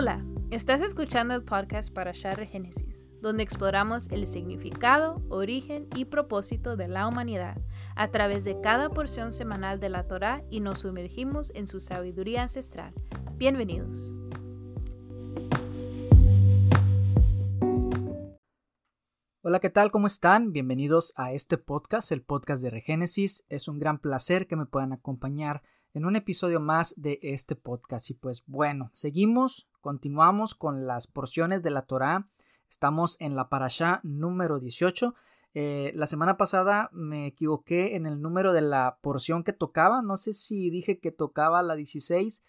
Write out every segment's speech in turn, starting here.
Hola, estás escuchando el podcast para Share Génesis, donde exploramos el significado, origen y propósito de la humanidad a través de cada porción semanal de la Torá y nos sumergimos en su sabiduría ancestral. Bienvenidos. Hola, ¿qué tal? ¿Cómo están? Bienvenidos a este podcast, el podcast de Regénesis. Es un gran placer que me puedan acompañar en un episodio más de este podcast. Y pues bueno, seguimos, continuamos con las porciones de la Torá. Estamos en la parashá número 18. Eh, la semana pasada me equivoqué en el número de la porción que tocaba. No sé si dije que tocaba la 16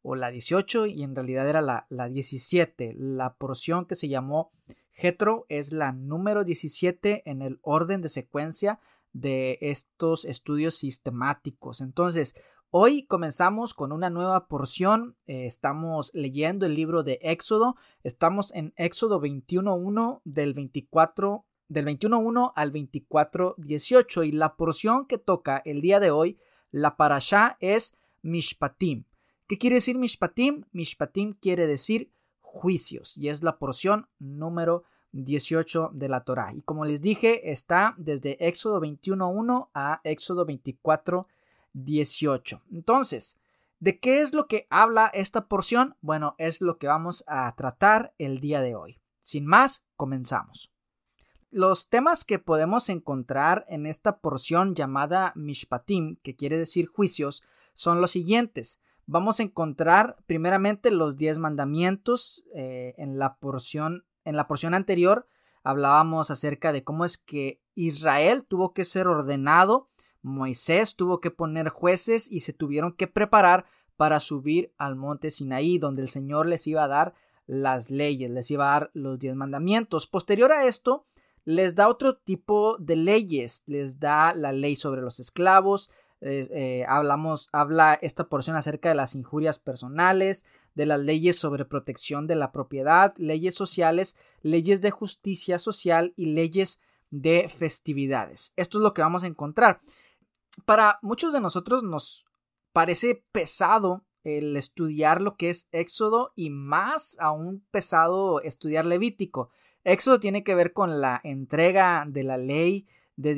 o la 18 y en realidad era la, la 17. La porción que se llamó Getro es la número 17 en el orden de secuencia de estos estudios sistemáticos. Entonces, Hoy comenzamos con una nueva porción. Eh, estamos leyendo el libro de Éxodo. Estamos en Éxodo 21.1 del 24 del 21.1 al 24.18 y la porción que toca el día de hoy, la parashá es Mishpatim. ¿Qué quiere decir Mishpatim? Mishpatim quiere decir juicios y es la porción número 18 de la Torá. Y como les dije, está desde Éxodo 21.1 a Éxodo 24 18. Entonces, ¿de qué es lo que habla esta porción? Bueno, es lo que vamos a tratar el día de hoy. Sin más, comenzamos. Los temas que podemos encontrar en esta porción llamada Mishpatim, que quiere decir juicios, son los siguientes. Vamos a encontrar primeramente los diez mandamientos eh, en la porción en la porción anterior hablábamos acerca de cómo es que Israel tuvo que ser ordenado Moisés tuvo que poner jueces y se tuvieron que preparar para subir al monte Sinaí, donde el Señor les iba a dar las leyes, les iba a dar los diez mandamientos. Posterior a esto, les da otro tipo de leyes, les da la ley sobre los esclavos, eh, eh, hablamos, habla esta porción acerca de las injurias personales, de las leyes sobre protección de la propiedad, leyes sociales, leyes de justicia social y leyes de festividades. Esto es lo que vamos a encontrar para muchos de nosotros nos parece pesado el estudiar lo que es Éxodo y más aún pesado estudiar Levítico. Éxodo tiene que ver con la entrega de la ley de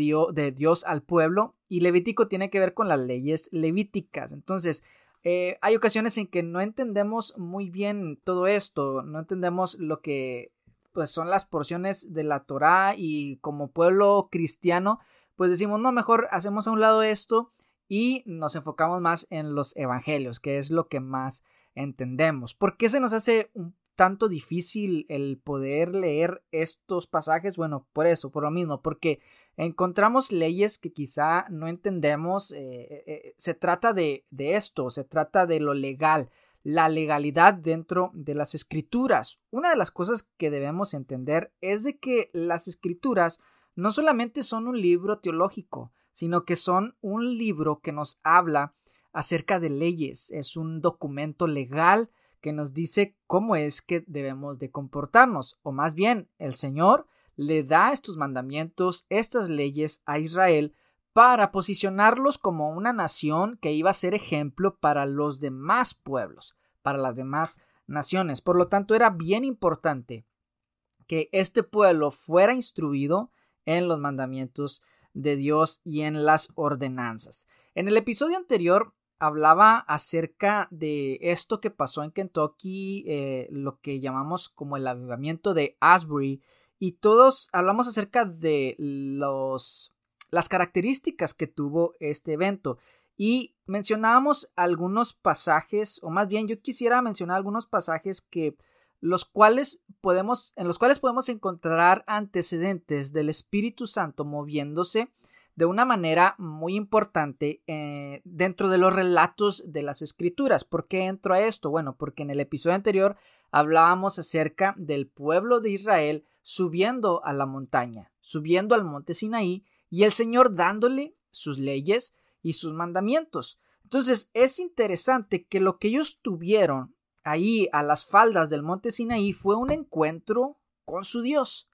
Dios, al pueblo y Levítico tiene que ver con las leyes levíticas. Entonces, eh, hay ocasiones en que no entendemos muy bien todo esto, no entendemos lo que pues son las porciones de la Torá y como pueblo cristiano pues decimos, no, mejor hacemos a un lado esto y nos enfocamos más en los evangelios, que es lo que más entendemos. ¿Por qué se nos hace un tanto difícil el poder leer estos pasajes? Bueno, por eso, por lo mismo, porque encontramos leyes que quizá no entendemos. Eh, eh, se trata de, de esto, se trata de lo legal, la legalidad dentro de las escrituras. Una de las cosas que debemos entender es de que las escrituras no solamente son un libro teológico, sino que son un libro que nos habla acerca de leyes, es un documento legal que nos dice cómo es que debemos de comportarnos, o más bien el Señor le da estos mandamientos, estas leyes a Israel para posicionarlos como una nación que iba a ser ejemplo para los demás pueblos, para las demás naciones. Por lo tanto, era bien importante que este pueblo fuera instruido en los mandamientos de Dios y en las ordenanzas. En el episodio anterior hablaba acerca de esto que pasó en Kentucky, eh, lo que llamamos como el avivamiento de Asbury, y todos hablamos acerca de los, las características que tuvo este evento. Y mencionábamos algunos pasajes, o más bien yo quisiera mencionar algunos pasajes que los cuales podemos, en los cuales podemos encontrar antecedentes del Espíritu Santo moviéndose de una manera muy importante eh, dentro de los relatos de las escrituras. ¿Por qué entro a esto? Bueno, porque en el episodio anterior hablábamos acerca del pueblo de Israel subiendo a la montaña, subiendo al monte Sinaí y el Señor dándole sus leyes y sus mandamientos. Entonces es interesante que lo que ellos tuvieron ahí a las faldas del monte Sinaí fue un encuentro con su Dios.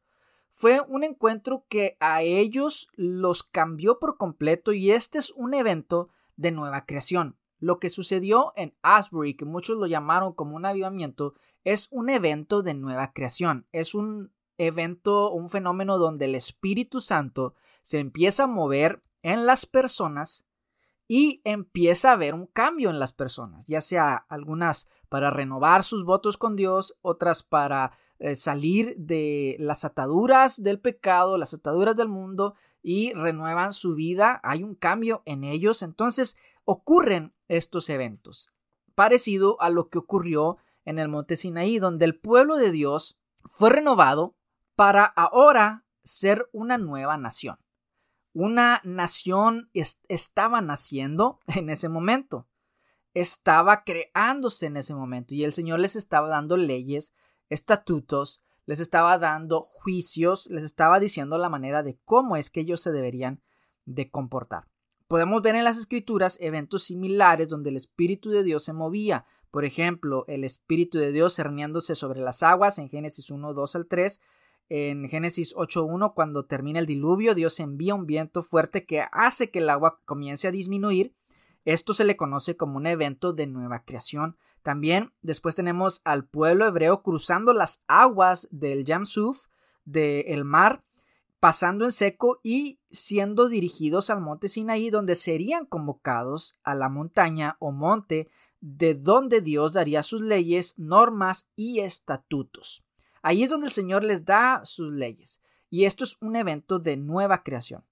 Fue un encuentro que a ellos los cambió por completo y este es un evento de nueva creación. lo que sucedió en Asbury, que muchos lo llamaron como un avivamiento, es un evento de nueva creación. Es un evento, un fenómeno donde el Espíritu Santo se empieza a mover en las personas y empieza a haber un cambio en las personas, ya sea algunas para renovar sus votos con Dios, otras para eh, salir de las ataduras del pecado, las ataduras del mundo y renuevan su vida, hay un cambio en ellos, entonces ocurren estos eventos, parecido a lo que ocurrió en el monte Sinaí, donde el pueblo de Dios fue renovado para ahora ser una nueva nación. Una nación estaba naciendo en ese momento, estaba creándose en ese momento y el Señor les estaba dando leyes, estatutos, les estaba dando juicios, les estaba diciendo la manera de cómo es que ellos se deberían de comportar. Podemos ver en las escrituras eventos similares donde el Espíritu de Dios se movía. Por ejemplo, el Espíritu de Dios cerniéndose sobre las aguas en Génesis 1, 2 al 3. En Génesis 8.1, cuando termina el diluvio, Dios envía un viento fuerte que hace que el agua comience a disminuir. Esto se le conoce como un evento de nueva creación. También después tenemos al pueblo hebreo cruzando las aguas del Yamsuf, del mar, pasando en seco y siendo dirigidos al monte Sinaí, donde serían convocados a la montaña o monte de donde Dios daría sus leyes, normas y estatutos. Ahí es donde el Señor les da sus leyes. Y esto es un evento de nueva creación.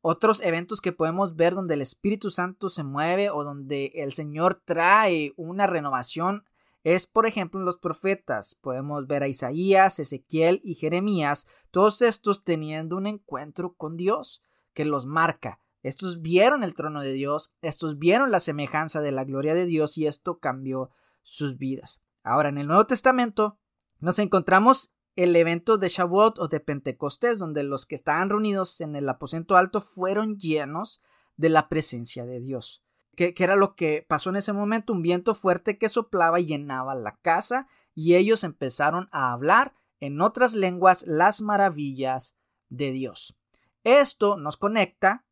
Otros eventos que podemos ver donde el Espíritu Santo se mueve o donde el Señor trae una renovación es, por ejemplo, en los profetas. Podemos ver a Isaías, Ezequiel y Jeremías, todos estos teniendo un encuentro con Dios que los marca. Estos vieron el trono de Dios, estos vieron la semejanza de la gloria de Dios y esto cambió sus vidas. Ahora, en el Nuevo Testamento nos encontramos el evento de Shavuot o de Pentecostés, donde los que estaban reunidos en el aposento alto fueron llenos de la presencia de Dios que, era lo que pasó en ese momento, un viento fuerte que soplaba y llenaba la casa, y ellos empezaron a hablar en otras lenguas las maravillas de Dios. Esto nos conecta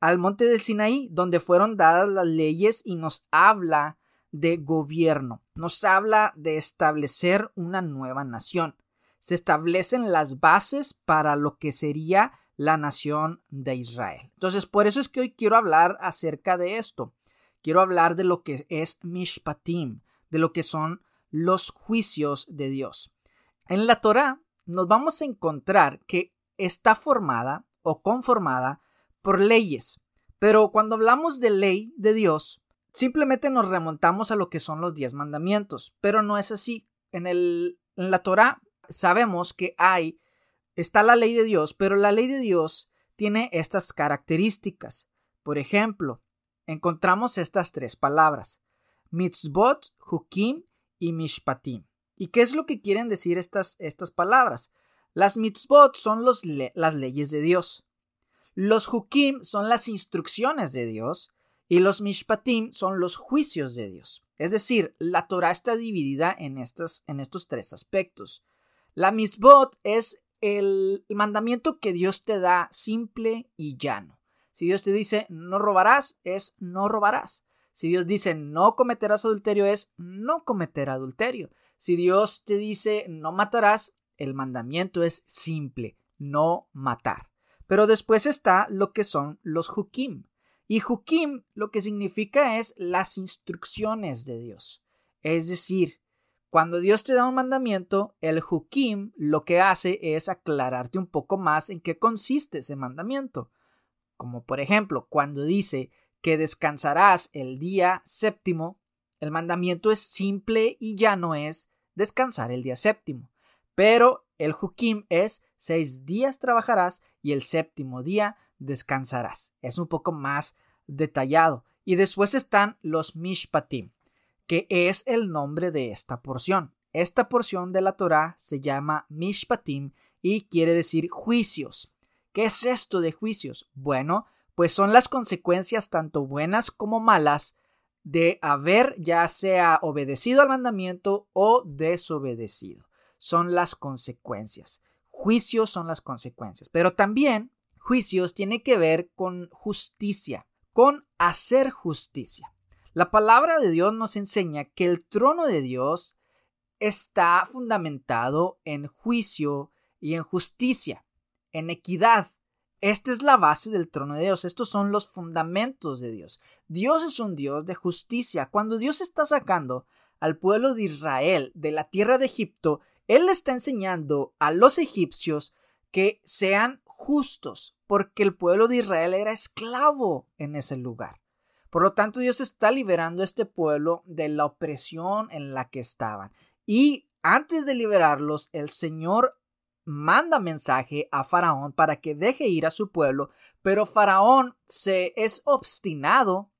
al monte del Sinaí, donde fueron dadas las leyes y nos habla de gobierno, nos habla de establecer una nueva nación. Se establecen las bases para lo que sería la nación de Israel. Entonces, por eso es que hoy quiero hablar acerca de esto. Quiero hablar de lo que es Mishpatim, de lo que son los juicios de Dios. En la Torah nos vamos a encontrar que está formada o conformada por leyes. Pero cuando hablamos de ley de Dios, simplemente nos remontamos a lo que son los diez mandamientos. Pero no es así. En, el, la Torah sabemos que hay está la ley de Dios, pero la ley de Dios tiene estas características. Por ejemplo, encontramos estas tres palabras, mitzvot, hukim y mishpatim. ¿Y qué es lo que quieren decir estas, estas palabras? Las mitzvot son las leyes de Dios. Los hukim son las instrucciones de Dios y los mishpatim son los juicios de Dios. Es decir, la Torah está dividida en, en estos tres aspectos. La mitzvot es el mandamiento que Dios te da simple y llano. Si Dios te dice no robarás, es no robarás. Si Dios dice no cometerás adulterio, es no cometer adulterio. Si Dios te dice no matarás, el mandamiento es simple, no matar. Pero después está lo que son los hukim. Y hukim lo que significa es las instrucciones de Dios. Es decir, cuando Dios te da un mandamiento, el Hukim lo que hace es aclararte un poco más en qué consiste ese mandamiento. Como por ejemplo, cuando dice que descansarás el día séptimo, el mandamiento es simple y ya no es descansar el día séptimo. Pero el Hukim es seis días trabajarás y el séptimo día descansarás. Es un poco más detallado. Y después están los Mishpatim que es el nombre de esta porción. Esta porción de la Torá se llama Mishpatim y quiere decir juicios. ¿Qué es esto de juicios? Bueno, pues son las consecuencias tanto buenas como malas de haber ya sea obedecido al mandamiento o desobedecido. Son las consecuencias. Juicios son las consecuencias. Pero también juicios tiene que ver con justicia, con hacer justicia. La palabra de Dios nos enseña que el trono de Dios está fundamentado en juicio y en justicia, en equidad. Esta es la base del trono de Dios. Estos son los fundamentos de Dios. Dios es un Dios de justicia. Cuando Dios está sacando al pueblo de Israel de la tierra de Egipto, Él está enseñando a los egipcios que sean justos, porque el pueblo de Israel era esclavo en ese lugar. Por lo tanto, Dios está liberando a este pueblo de la opresión en la que estaban. Y antes de liberarlos, el Señor manda mensaje a Faraón para que deje ir a su pueblo, pero Faraón se es obstinado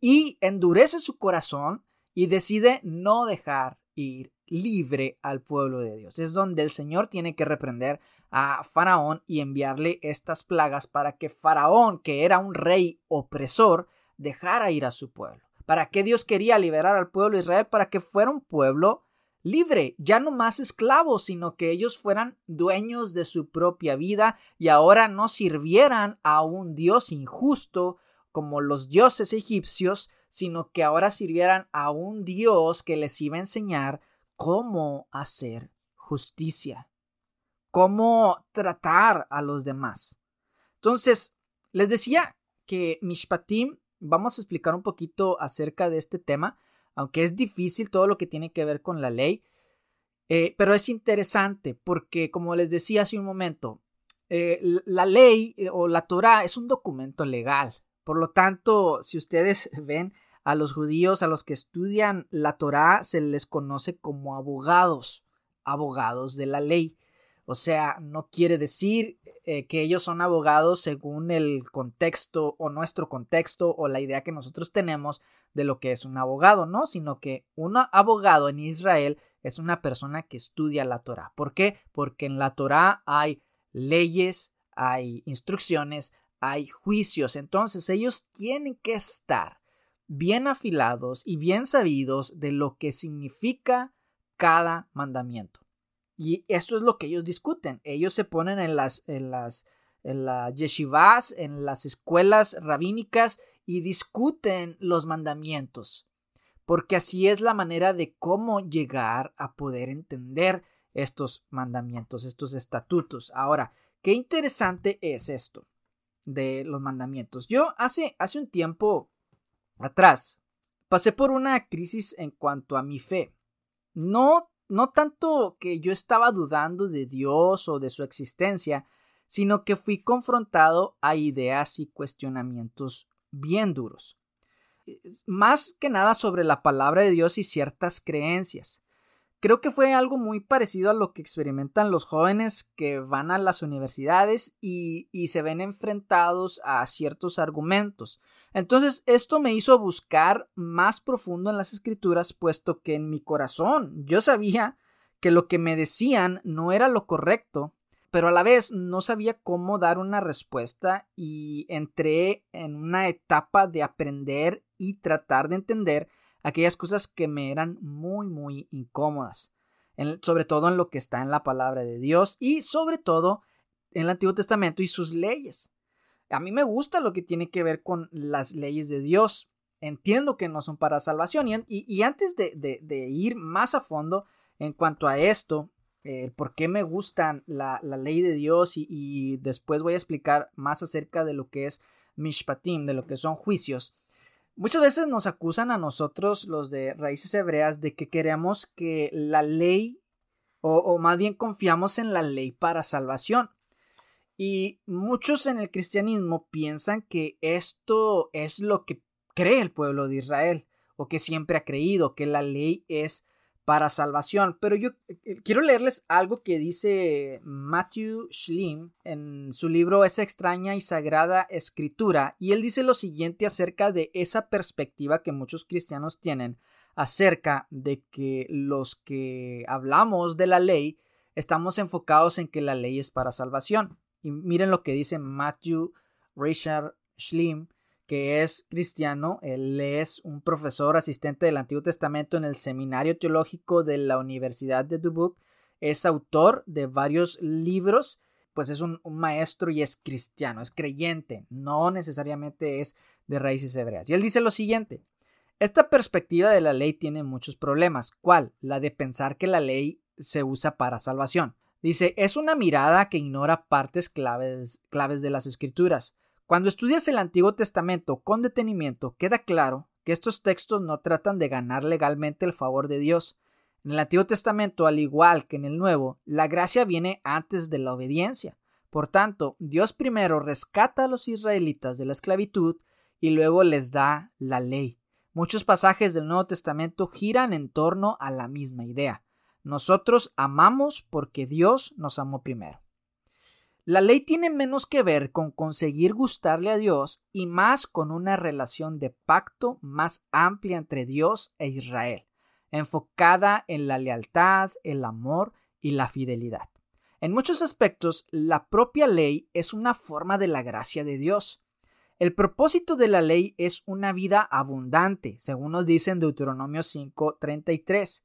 y endurece su corazón y decide no dejar ir libre al pueblo de Dios. Es donde el Señor tiene que reprender a Faraón y enviarle estas plagas para que Faraón, que era un rey opresor, dejara ir a su pueblo. ¿Para qué Dios quería liberar al pueblo de Israel? Para que fuera un pueblo libre, ya no más esclavos, sino que ellos fueran dueños de su propia vida y ahora no sirvieran a un Dios injusto como los dioses egipcios, sino que ahora sirvieran a un Dios que les iba a enseñar cómo hacer justicia, cómo tratar a los demás. Entonces, les decía que Mishpatim, vamos a explicar un poquito acerca de este tema, aunque es difícil todo lo que tiene que ver con la ley, eh, pero es interesante porque, como les decía hace un momento, eh, la ley eh, o la Torah es un documento legal. Por lo tanto, si ustedes ven a los judíos, a los que estudian la Torah, se les conoce como abogados, abogados de la ley. O sea, no quiere decir eh, que ellos son abogados según el contexto o nuestro contexto o la idea que nosotros tenemos de lo que es un abogado, no, sino que un abogado en Israel es una persona que estudia la Torah. ¿Por qué? Porque en la Torah hay leyes, hay instrucciones, hay juicios. Entonces ellos tienen que estar bien afilados y bien sabidos de lo que significa cada mandamiento. Y esto es lo que ellos discuten. Ellos se ponen en las, en las, en las yeshivas, en las escuelas rabínicas y discuten los mandamientos. Porque así es la manera de cómo llegar a poder entender estos mandamientos, estos estatutos. Ahora, qué interesante es esto de los mandamientos. Yo hace, hace un tiempo atrás pasé por una crisis en cuanto a mi fe. No no tanto que yo estaba dudando de Dios o de su existencia, sino que fui confrontado a ideas y cuestionamientos bien duros. Más que nada sobre la palabra de Dios y ciertas creencias. Creo que fue algo muy parecido a lo que experimentan los jóvenes que van a las universidades y, y, se ven enfrentados a ciertos argumentos. Entonces, esto me hizo buscar más profundo en las escrituras, puesto que en mi corazón yo sabía que lo que me decían no era lo correcto, pero a la vez no sabía cómo dar una respuesta y entré en una etapa de aprender y tratar de entender aquellas cosas que me eran muy, muy incómodas, sobre todo en lo que está en la palabra de Dios y sobre todo en el Antiguo Testamento y sus leyes. A mí me gusta lo que tiene que ver con las leyes de Dios. Entiendo que no son para salvación y, antes de, ir más a fondo en cuanto a esto, eh, por qué me gustan la, ley de Dios y, y, después voy a explicar más acerca de lo que es mishpatim, de lo que son juicios. Muchas veces nos acusan a nosotros, los de raíces hebreas, de que queremos que la ley, o, más bien confiamos en la ley para salvación. Y muchos en el cristianismo piensan que esto es lo que cree el pueblo de Israel, o que siempre ha creído, que la ley es para salvación. Pero yo eh, quiero leerles algo que dice Matthew Schlim en su libro Esa extraña y sagrada escritura, y él dice lo siguiente acerca de esa perspectiva que muchos cristianos tienen acerca de que los que hablamos de la ley estamos enfocados en que la ley es para salvación. Y miren lo que dice Matthew Richard Schlim que es cristiano, él es un profesor asistente del Antiguo Testamento en el Seminario Teológico de la Universidad de Dubuque, es autor de varios libros, pues es un, maestro y es cristiano, es creyente, no necesariamente es de raíces hebreas. Y él dice lo siguiente, Esta perspectiva de la ley tiene muchos problemas. ¿Cuál? La de pensar que la ley se usa para salvación. Dice, es una mirada que ignora partes claves, claves de las escrituras. Cuando estudias el Antiguo Testamento con detenimiento, queda claro que estos textos no tratan de ganar legalmente el favor de Dios. En el Antiguo Testamento, al igual que en el Nuevo, la gracia viene antes de la obediencia. Por tanto, Dios primero rescata a los israelitas de la esclavitud y luego les da la ley. Muchos pasajes del Nuevo Testamento giran en torno a la misma idea. Nosotros amamos porque Dios nos amó primero. La ley tiene menos que ver con conseguir gustarle a Dios y más con una relación de pacto más amplia entre Dios e Israel, enfocada en la lealtad, el amor y la fidelidad. En muchos aspectos, la propia ley es una forma de la gracia de Dios. El propósito de la ley es una vida abundante, según nos dice en Deuteronomio 5:33.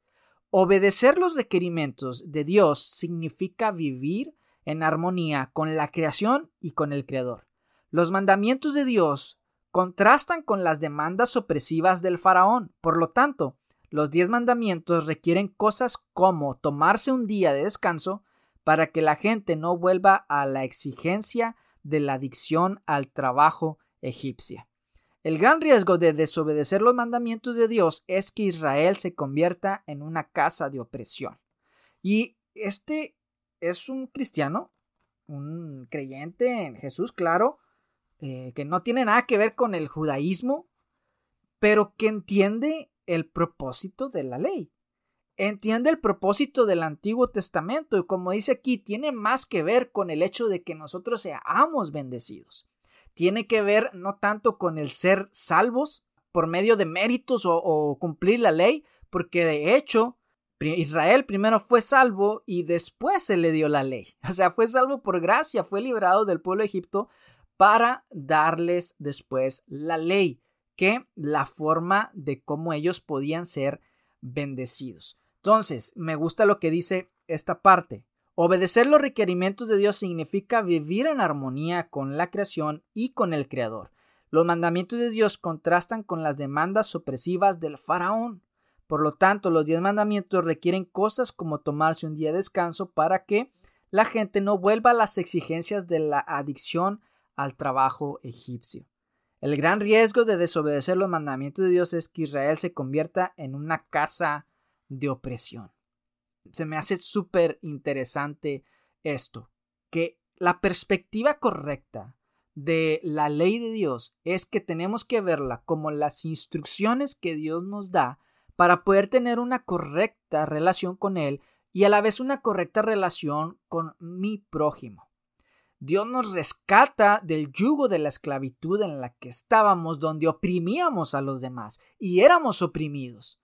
Obedecer los requerimientos de Dios significa vivir en armonía con la creación y con el Creador. Los mandamientos de Dios contrastan con las demandas opresivas del faraón. Por lo tanto, los diez mandamientos requieren cosas como tomarse un día de descanso para que la gente no vuelva a la exigencia de la adicción al trabajo egipcia. El gran riesgo de desobedecer los mandamientos de Dios es que Israel se convierta en una casa de opresión. Y este es un cristiano, un creyente en Jesús, claro, eh, que no tiene nada que ver con el judaísmo, pero que entiende el propósito de la ley. Entiende el propósito del Antiguo Testamento y como dice aquí, tiene más que ver con el hecho de que nosotros seamos bendecidos. Tiene que ver no tanto con el ser salvos por medio de méritos o, o cumplir la ley, porque de hecho Israel primero fue salvo y después se le dio la ley. O sea, fue salvo por gracia, fue librado del pueblo de Egipto para darles después la ley, que la forma de cómo ellos podían ser bendecidos. Entonces, me gusta lo que dice esta parte. Obedecer los requerimientos de Dios significa vivir en armonía con la creación y con el Creador. Los mandamientos de Dios contrastan con las demandas opresivas del faraón. Por lo tanto, los diez mandamientos requieren cosas como tomarse un día de descanso para que la gente no vuelva a las exigencias de la adicción al trabajo egipcio. El gran riesgo de desobedecer los mandamientos de Dios es que Israel se convierta en una casa de opresión. Se me hace súper interesante esto, que la perspectiva correcta de la ley de Dios es que tenemos que verla como las instrucciones que Dios nos da para poder tener una correcta relación con Él y a la vez una correcta relación con mi prójimo. Dios nos rescata del yugo de la esclavitud en la que estábamos, donde oprimíamos a los demás y éramos oprimidos.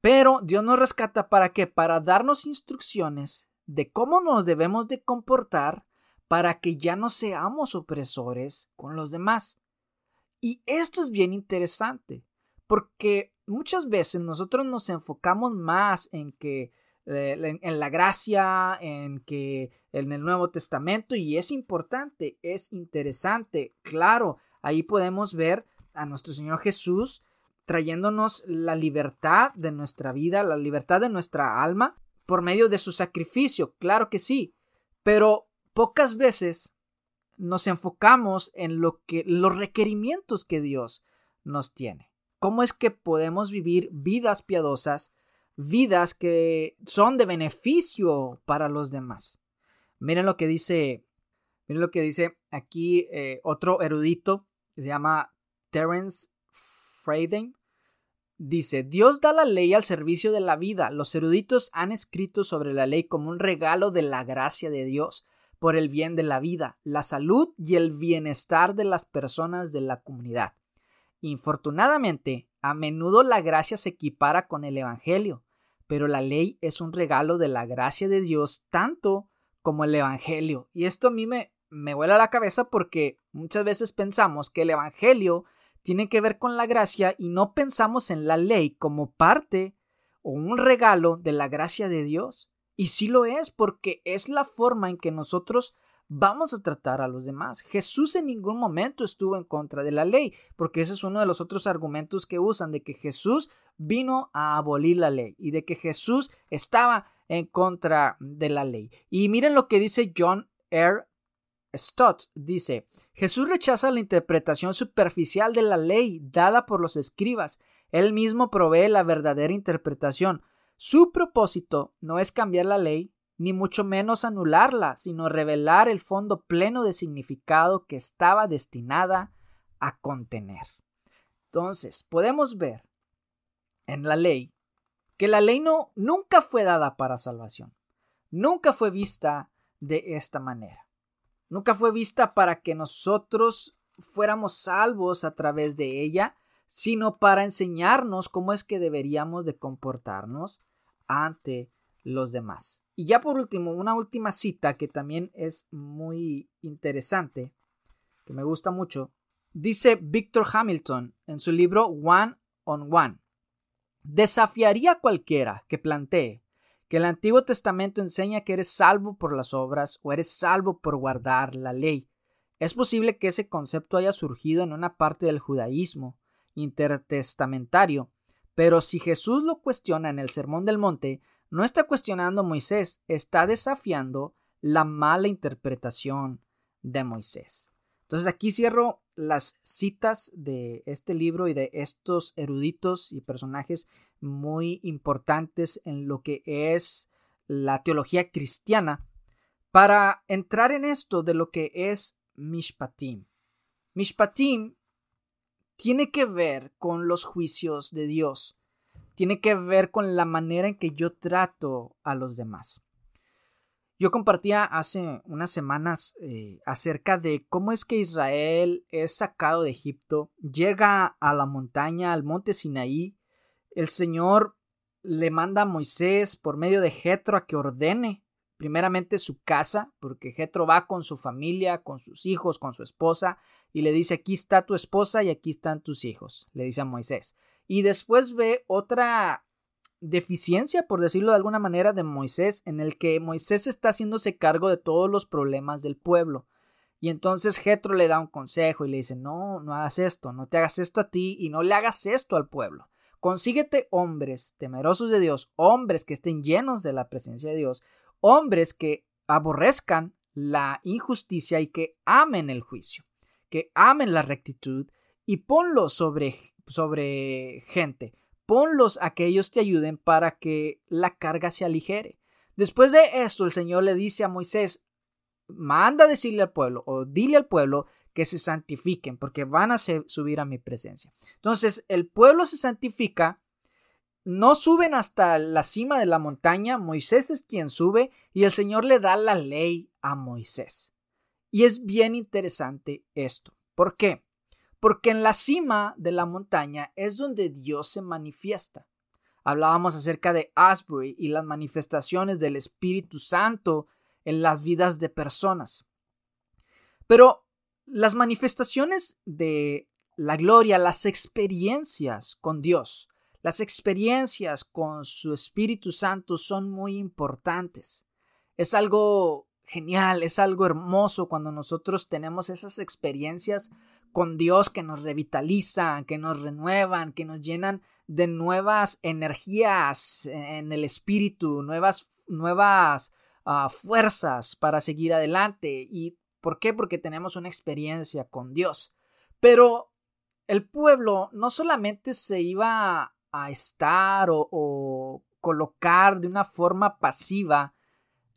Pero Dios nos rescata para qué? Para darnos instrucciones de cómo nos debemos de comportar para que ya no seamos opresores con los demás. Y esto es bien interesante, porque muchas veces nosotros nos enfocamos más en que eh, en, la gracia, en que en el Nuevo Testamento, y es importante, es interesante, claro, ahí podemos ver a nuestro Señor Jesús trayéndonos la libertad de nuestra vida, la libertad de nuestra alma, por medio de su sacrificio, claro que sí, pero pocas veces nos enfocamos en lo que los requerimientos que Dios nos tiene cómo es que podemos vivir vidas piadosas, vidas que son de beneficio para los demás. Miren lo que dice, miren lo que dice aquí eh, otro erudito que se llama Terence Freyden. Dice, Dios da la ley al servicio de la vida. Los eruditos han escrito sobre la ley como un regalo de la gracia de Dios por el bien de la vida, la salud y el bienestar de las personas de la comunidad. Infortunadamente, a menudo la gracia se equipara con el Evangelio, pero la ley es un regalo de la gracia de Dios tanto como el Evangelio. Y esto a mí me, me vuela la cabeza porque muchas veces pensamos que el Evangelio tiene que ver con la gracia y no pensamos en la ley como parte o un regalo de la gracia de Dios. Y sí lo es porque es la forma en que nosotros vamos a tratar a los demás. Jesús en ningún momento estuvo en contra de la ley, porque ese es uno de los otros argumentos que usan, de que Jesús vino a abolir la ley y de que Jesús estaba en contra de la ley. Y miren lo que dice John R. Stott. Dice, Jesús rechaza la interpretación superficial de la ley dada por los escribas. Él mismo provee la verdadera interpretación. Su propósito no es cambiar la ley, ni mucho menos anularla, sino revelar el fondo pleno de significado que estaba destinada a contener. Entonces, podemos ver en la ley que la ley no nunca fue dada para salvación. Nunca fue vista de esta manera. Nunca fue vista para que nosotros fuéramos salvos a través de ella, sino para enseñarnos cómo es que deberíamos de comportarnos ante los demás. Y ya por último, una última cita que también es muy interesante, que me gusta mucho, dice Victor Hamilton en su libro One on One. Desafiaría a cualquiera que plantee que el Antiguo Testamento enseña que eres salvo por las obras o eres salvo por guardar la ley. Es posible que ese concepto haya surgido en una parte del judaísmo intertestamentario, pero si Jesús lo cuestiona en el Sermón del Monte, no está cuestionando a Moisés, está desafiando la mala interpretación de Moisés. Entonces aquí cierro las citas de este libro y de estos eruditos y personajes muy importantes en lo que es la teología cristiana para entrar en esto de lo que es Mishpatim. Mishpatim tiene que ver con los juicios de Dios, tiene que ver con la manera en que yo trato a los demás. Yo compartía hace unas semanas eh, acerca de cómo es que Israel es sacado de Egipto, llega a la montaña, al monte Sinaí, el Señor le manda a Moisés por medio de Jetro a que ordene primeramente su casa, porque Jetro va con su familia, con sus hijos, con su esposa, y le dice aquí está tu esposa y aquí están tus hijos, le dice a Moisés. Y después ve otra deficiencia, por decirlo de alguna manera, de Moisés, en el que Moisés está haciéndose cargo de todos los problemas del pueblo. Y entonces Jetro le da un consejo y le dice, no, no hagas esto, no te hagas esto a ti y no le hagas esto al pueblo. Consíguete hombres temerosos de Dios, hombres que estén llenos de la presencia de Dios, hombres que aborrezcan la injusticia y que amen el juicio, que amen la rectitud y ponlos sobre, sobre gente, ponlos a que ellos te ayuden para que la carga se aligere. Después de esto, el Señor le dice a Moisés, manda decirle al pueblo o dile al pueblo que se santifiquen porque van a subir a mi presencia. Entonces, el pueblo se santifica, no suben hasta la cima de la montaña, Moisés es quien sube y el Señor le da la ley a Moisés. Y es bien interesante esto. ¿Por qué? Porque en la cima de la montaña es donde Dios se manifiesta. Hablábamos acerca de Asbury y las manifestaciones del Espíritu Santo en las vidas de personas. Pero las manifestaciones de la gloria, las experiencias con Dios, las experiencias con su Espíritu Santo son muy importantes. Es algo genial, es algo hermoso cuando nosotros tenemos esas experiencias con Dios que nos revitalizan, que nos renuevan, que nos llenan de nuevas energías en el espíritu, nuevas, nuevas ah, fuerzas para seguir adelante. ¿Y por qué? Porque tenemos una experiencia con Dios. Pero el pueblo no solamente se iba a estar o, o colocar de una forma pasiva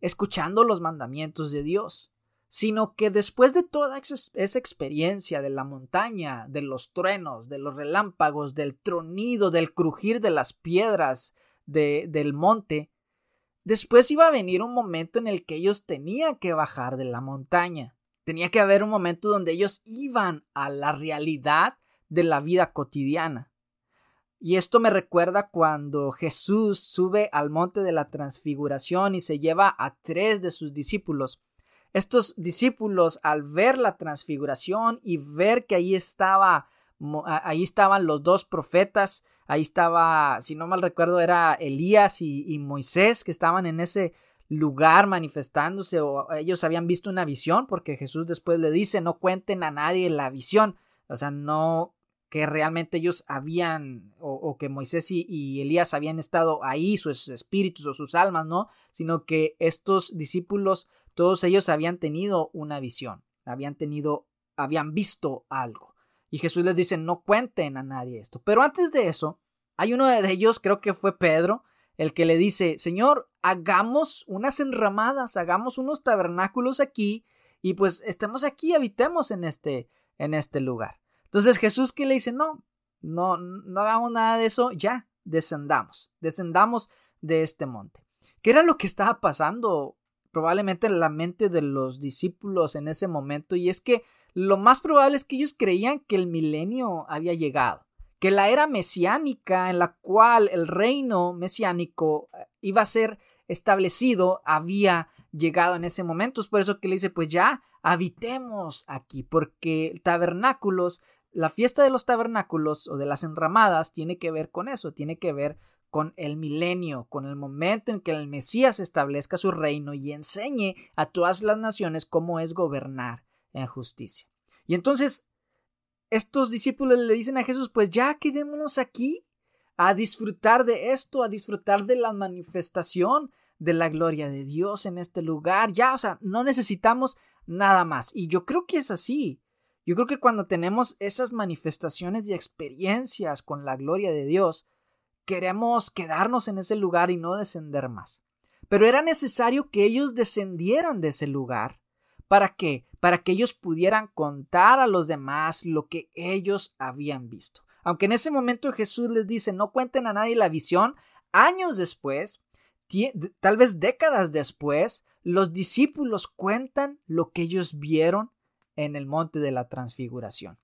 escuchando los mandamientos de Dios sino que después de toda esa experiencia de la montaña, de los truenos, de los relámpagos, del tronido, del crujir de las piedras de, del monte, después iba a venir un momento en el que ellos tenían que bajar de la montaña. Tenía que haber un momento donde ellos iban a la realidad de la vida cotidiana. Y esto me recuerda cuando Jesús sube al monte de la transfiguración y se lleva a tres de sus discípulos estos discípulos, al ver la transfiguración y ver que ahí estaba, ahí estaban los dos profetas, ahí estaba, si no mal recuerdo, era Elías y, Moisés que estaban en ese lugar manifestándose o ellos habían visto una visión, porque Jesús después le dice, no cuenten a nadie la visión, o sea, no que realmente ellos habían, o, que Moisés y, Elías habían estado ahí, sus espíritus o sus almas, ¿no? Sino que estos discípulos, todos ellos habían tenido una visión, habían tenido, habían visto algo. Y Jesús les dice, no cuenten a nadie esto. Pero antes de eso, hay uno de ellos, creo que fue Pedro, el que le dice, Señor, hagamos unas enramadas, hagamos unos tabernáculos aquí y pues estemos aquí, habitemos en este, en este lugar. Entonces Jesús que le dice, no, no, no hagamos nada de eso, ya, descendamos, descendamos de este monte. ¿Qué era lo que estaba pasando probablemente en la mente de los discípulos en ese momento? Y es que lo más probable es que ellos creían que el milenio había llegado, que la era mesiánica en la cual el reino mesiánico eh, iba a ser establecido había llegado en ese momento. Es por eso que le dice, pues ya habitemos aquí, porque tabernáculos la fiesta de los tabernáculos o de las enramadas tiene que ver con eso, tiene que ver con el milenio, con el momento en que el Mesías establezca su reino y enseñe a todas las naciones cómo es gobernar en justicia. Y entonces estos discípulos le dicen a Jesús, pues ya quedémonos aquí a disfrutar de esto, a disfrutar de la manifestación de la gloria de Dios en este lugar. Ya, o sea, no necesitamos nada más. Y yo creo que es así. Yo creo que cuando tenemos esas manifestaciones y experiencias con la gloria de Dios, queremos quedarnos en ese lugar y no descender más. Pero era necesario que ellos descendieran de ese lugar. ¿Para qué? Para que ellos pudieran contar a los demás lo que ellos habían visto. Aunque en ese momento Jesús les dice no cuenten a nadie la visión, años después, tal vez décadas después, los discípulos cuentan lo que ellos vieron en el monte de la transfiguración.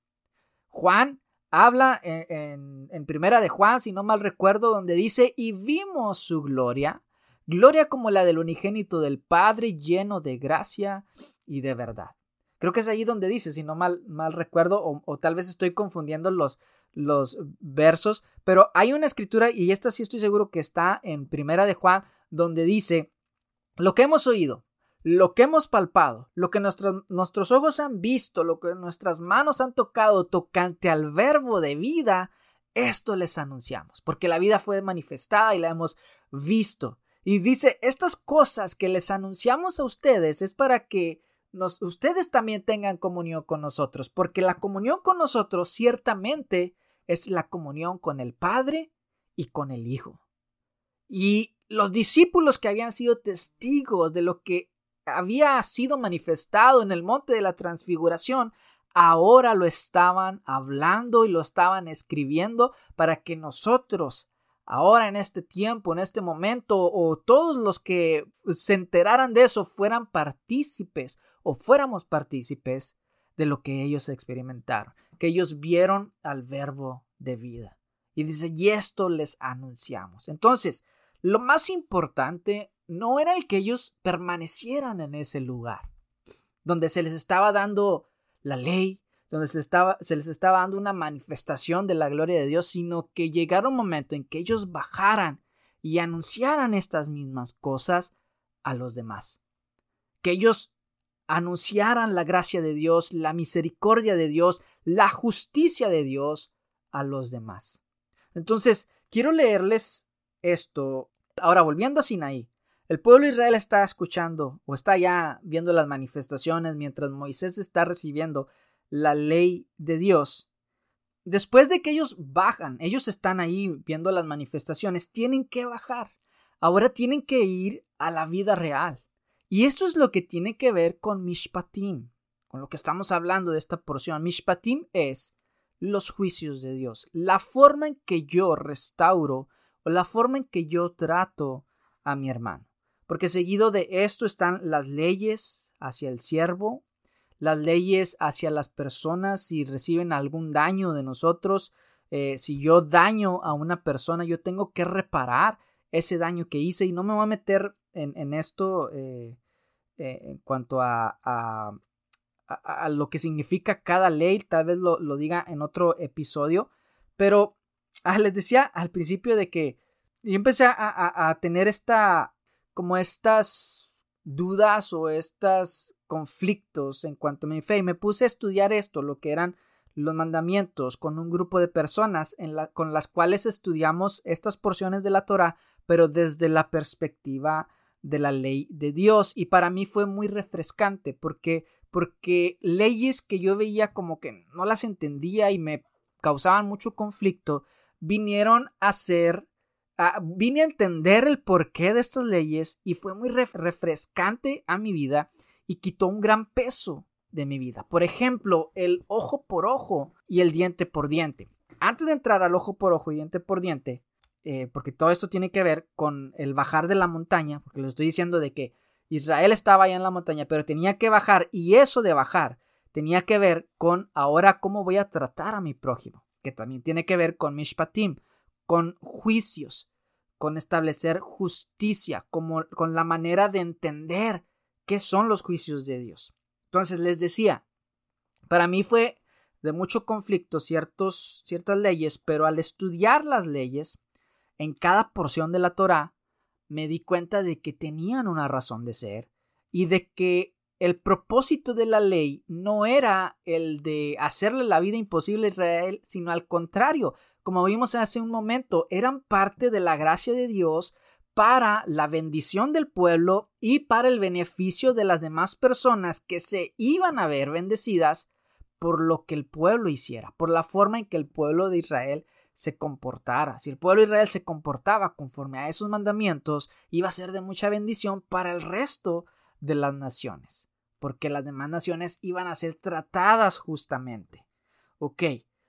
Juan habla en, primera de Juan, si no mal recuerdo, donde dice, y vimos su gloria, gloria como la del unigénito del Padre, lleno de gracia y de verdad. Creo que es ahí donde dice, si no mal, mal recuerdo, o, tal vez estoy confundiendo los, los versos, pero hay una escritura, y esta sí estoy seguro que está en primera de Juan, donde dice, lo que hemos oído, lo que hemos palpado, lo que nuestros ojos han visto, lo que nuestras manos han tocado tocante al verbo de vida, esto les anunciamos, porque la vida fue manifestada y la hemos visto. Y dice, estas cosas que les anunciamos a ustedes es para que ustedes también tengan comunión con nosotros, porque la comunión con nosotros ciertamente es la comunión con el Padre y con el Hijo. Y los discípulos que habían sido testigos de lo que había sido manifestado en el monte de la transfiguración, ahora lo estaban hablando y lo estaban escribiendo para que nosotros, ahora en este tiempo, en este momento, o todos los que se enteraran de eso fueran partícipes o fuéramos partícipes de lo que ellos experimentaron, que ellos vieron al verbo de vida. Y dice, y esto les anunciamos. Entonces, lo más importante no era el que ellos permanecieran en ese lugar, donde se les estaba dando la ley, donde se, estaba, se les estaba dando una manifestación de la gloria de Dios, sino que llegara un momento en que ellos bajaran y anunciaran estas mismas cosas a los demás. Que ellos anunciaran la gracia de Dios, la misericordia de Dios, la justicia de Dios a los demás. Entonces, quiero leerles esto. Ahora, volviendo a Sinaí, el pueblo de Israel está escuchando o está ya viendo las manifestaciones mientras Moisés está recibiendo la ley de Dios. Después de que ellos bajan, ellos están ahí viendo las manifestaciones, tienen que bajar. Ahora tienen que ir a la vida real. Y esto es lo que tiene que ver con Mishpatim, con lo que estamos hablando de esta porción. Mishpatim es los juicios de Dios, la forma en que yo restauro o la forma en que yo trato a mi hermano porque seguido de esto están las leyes hacia el siervo, las leyes hacia las personas si reciben algún daño de nosotros. Eh, si yo daño a una persona, yo tengo que reparar ese daño que hice y no me voy a meter en, esto eh, eh, en cuanto a, a, lo que significa cada ley, tal vez lo, diga en otro episodio, pero ah, les decía al principio de que yo empecé a, a tener esta como estas dudas o estos conflictos en cuanto a mi fe y me puse a estudiar esto, lo que eran los mandamientos con un grupo de personas con las cuales estudiamos estas porciones de la Torah, pero desde la perspectiva de la ley de Dios. Y para mí fue muy refrescante porque, porque leyes que yo veía como que no las entendía y me causaban mucho conflicto, vinieron a ser vine a entender el porqué de estas leyes y fue muy refrescante a mi vida y quitó un gran peso de mi vida. Por ejemplo, el ojo por ojo y el diente por diente. Antes de entrar al ojo por ojo y diente por diente, eh, porque todo esto tiene que ver con el bajar de la montaña, porque les estoy diciendo de que Israel estaba allá en la montaña, pero tenía que bajar y eso de bajar tenía que ver con ahora cómo voy a tratar a mi prójimo, que también tiene que ver con mishpatim, con juicios, con establecer justicia, como, con la manera de entender qué son los juicios de Dios. Entonces les decía, para mí fue de mucho conflicto ciertas leyes, pero al estudiar las leyes en cada porción de la Torá, me di cuenta de que tenían una razón de ser y de que el propósito de la ley no era el de hacerle la vida imposible a Israel, sino al contrario, como vimos hace un momento, eran parte de la gracia de Dios para la bendición del pueblo y para el beneficio de las demás personas que se iban a ver bendecidas por lo que el pueblo hiciera, por la forma en que el pueblo de Israel se comportara. Si el pueblo de Israel se comportaba conforme a esos mandamientos, iba a ser de mucha bendición para el resto de las naciones, porque las demás naciones iban a ser tratadas justamente. Ok,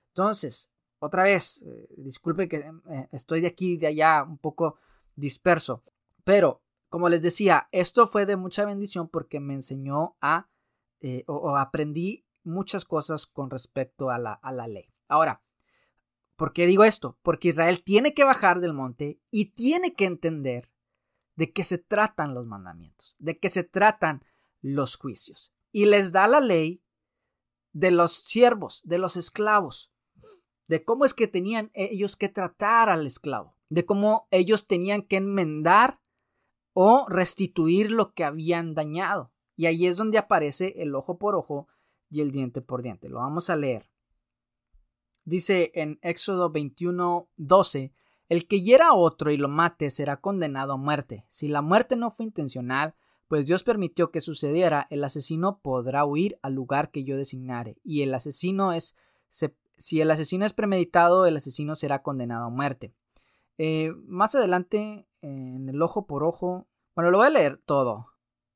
entonces, otra vez, eh, disculpe que eh, estoy de aquí y de allá un poco disperso. Pero, como les decía, esto fue de mucha bendición porque me enseñó a eh, o, aprendí muchas cosas con respecto a la, a la ley. Ahora, ¿por qué digo esto? Porque Israel tiene que bajar del monte y tiene que entender de qué se tratan los mandamientos, de qué se tratan los juicios. Y les da la ley de los siervos, de los esclavos, de cómo es que tenían ellos que tratar al esclavo de cómo ellos tenían que enmendar o restituir lo que habían dañado. Y ahí es donde aparece el ojo por ojo y el diente por diente. Lo vamos a leer. Dice en Éxodo 21, 12, el que hiera a otro y lo mate será condenado a muerte. Si la muerte no fue intencional, pues Dios permitió que sucediera, el asesino podrá huir al lugar que yo designare, y el asesino es si el asesino es premeditado, el asesino será condenado a muerte. Eh, más adelante, en el ojo por ojo, bueno, lo voy a leer todo.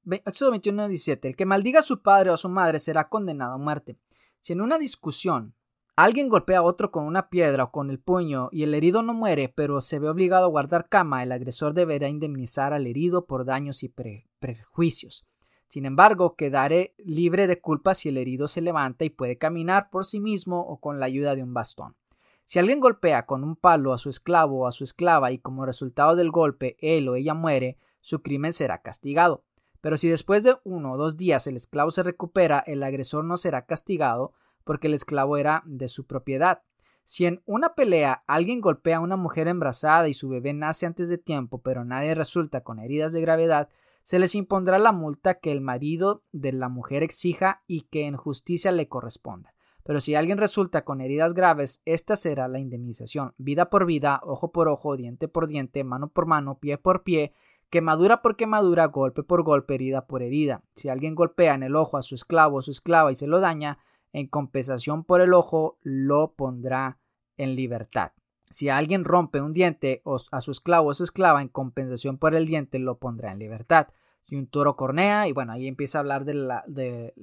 Éxodo 21, 17. El que maldiga a su padre o a su madre será condenado a muerte. Si en una discusión alguien golpea a otro con una piedra o con el puño y el herido no muere, pero se ve obligado a guardar cama, el agresor deberá indemnizar al herido por daños y prejuicios. Sin embargo, quedaré libre de culpa si el herido se levanta y puede caminar por sí mismo o con la ayuda de un bastón. Si alguien golpea con un palo a su esclavo o a su esclava y como resultado del golpe él o ella muere, su crimen será castigado. Pero si después de uno o dos días el esclavo se recupera, el agresor no será castigado porque el esclavo era de su propiedad. Si en una pelea alguien golpea a una mujer embarazada y su bebé nace antes de tiempo, pero nadie resulta con heridas de gravedad, se les impondrá la multa que el marido de la mujer exija y que en justicia le corresponda. Pero si alguien resulta con heridas graves, esta será la indemnización, vida por vida, ojo por ojo, diente por diente, mano por mano, pie por pie, quemadura por quemadura, golpe por golpe, herida por herida. Si alguien golpea en el ojo a su esclavo o su esclava y se lo daña, en compensación por el ojo, lo pondrá en libertad. Si alguien rompe un diente a su esclavo o su esclava, en compensación por el diente, lo pondrá en libertad y un toro cornea y bueno, ahí empieza a hablar del de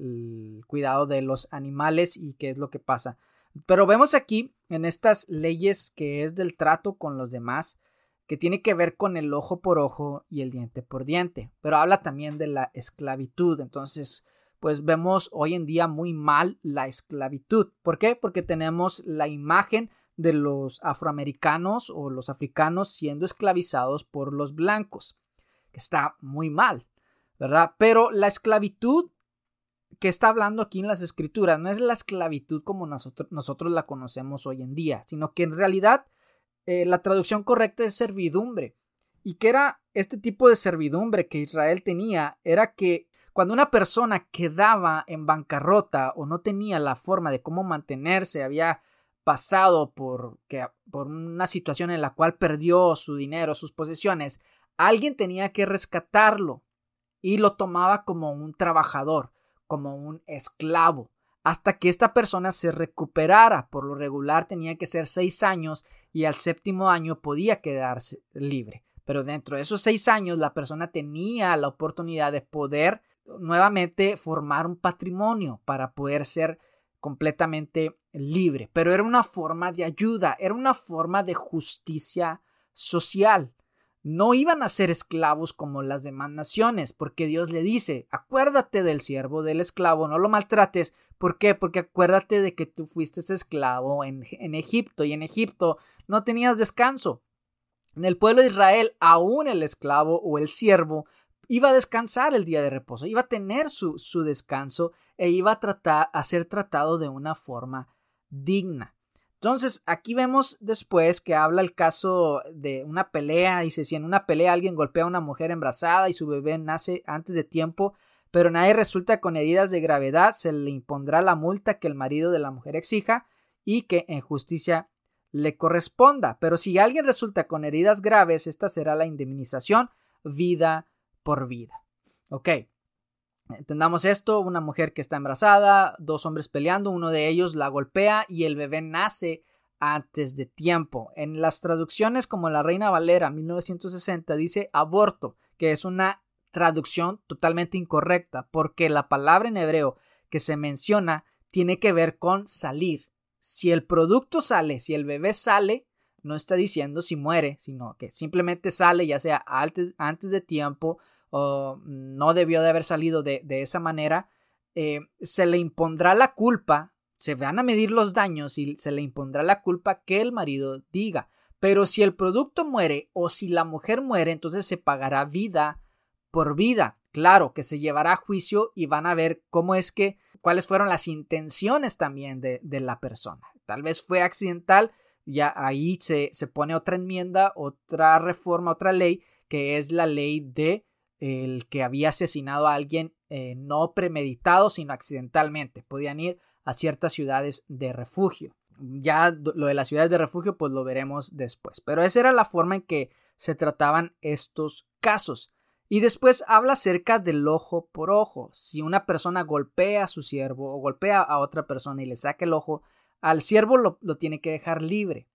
cuidado de los animales y qué es lo que pasa. Pero vemos aquí en estas leyes que es del trato con los demás, que tiene que ver con el ojo por ojo y el diente por diente, pero habla también de la esclavitud. Entonces, pues vemos hoy en día muy mal la esclavitud. ¿Por qué? Porque tenemos la imagen de los afroamericanos o los africanos siendo esclavizados por los blancos, que está muy mal. ¿verdad? Pero la esclavitud que está hablando aquí en las escrituras no es la esclavitud como nosotros, nosotros la conocemos hoy en día, sino que en realidad eh, la traducción correcta es servidumbre. ¿Y qué era este tipo de servidumbre que Israel tenía era que cuando una persona quedaba en bancarrota o no tenía la forma de cómo mantenerse, había pasado por, que, por una situación en la cual perdió su dinero, sus posesiones, alguien tenía que rescatarlo y lo tomaba como un trabajador, como un esclavo, hasta que esta persona se recuperara. Por lo regular tenía que ser seis años y al séptimo año podía quedarse libre. Pero dentro de esos seis años la persona tenía la oportunidad de poder nuevamente formar un patrimonio para poder ser completamente libre. Pero era una forma de ayuda, era una forma de justicia social. No iban a ser esclavos como las demás naciones, porque Dios le dice, acuérdate del siervo, del esclavo, no lo maltrates. ¿Por qué? Porque acuérdate de que tú fuiste esclavo en, en Egipto y en Egipto no tenías descanso. En el pueblo de Israel, aún el esclavo o el siervo iba a descansar el día de reposo, iba a tener su, su descanso e iba a, tratar, a ser tratado de una forma digna. Entonces, aquí vemos después que habla el caso de una pelea. Dice: Si en una pelea alguien golpea a una mujer embarazada y su bebé nace antes de tiempo, pero nadie resulta con heridas de gravedad, se le impondrá la multa que el marido de la mujer exija y que en justicia le corresponda. Pero si alguien resulta con heridas graves, esta será la indemnización vida por vida. Ok. Entendamos esto, una mujer que está embarazada, dos hombres peleando, uno de ellos la golpea y el bebé nace antes de tiempo. En las traducciones como la Reina Valera 1960 dice aborto, que es una traducción totalmente incorrecta, porque la palabra en hebreo que se menciona tiene que ver con salir. Si el producto sale, si el bebé sale, no está diciendo si muere, sino que simplemente sale, ya sea antes, antes de tiempo o no debió de haber salido de, esa manera, eh, se le impondrá la culpa, se van a medir los daños y se le impondrá la culpa que el marido diga. Pero si el producto muere o si la mujer muere, entonces se pagará vida por vida. Claro que se llevará a juicio y van a ver cómo es que, cuáles fueron las intenciones también de, de la persona. Tal vez fue accidental, ya ahí se, se pone otra enmienda, otra reforma, otra ley, que es la ley de el que había asesinado a alguien eh, no premeditado, sino accidentalmente. Podían ir a ciertas ciudades de refugio. Ya lo de las ciudades de refugio, pues lo veremos después. Pero esa era la forma en que se trataban estos casos. Y después habla acerca del ojo por ojo. Si una persona golpea a su siervo o golpea a otra persona y le saca el ojo, al siervo lo, tiene que dejar libre.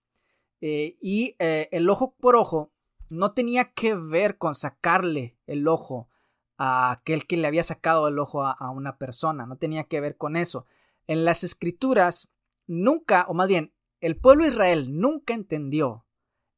Eh, y eh, el ojo por ojo no tenía que ver con sacarle el ojo a aquel que le había sacado el ojo a, una persona, no tenía que ver con eso. En las escrituras, nunca, o más bien, el pueblo Israel nunca entendió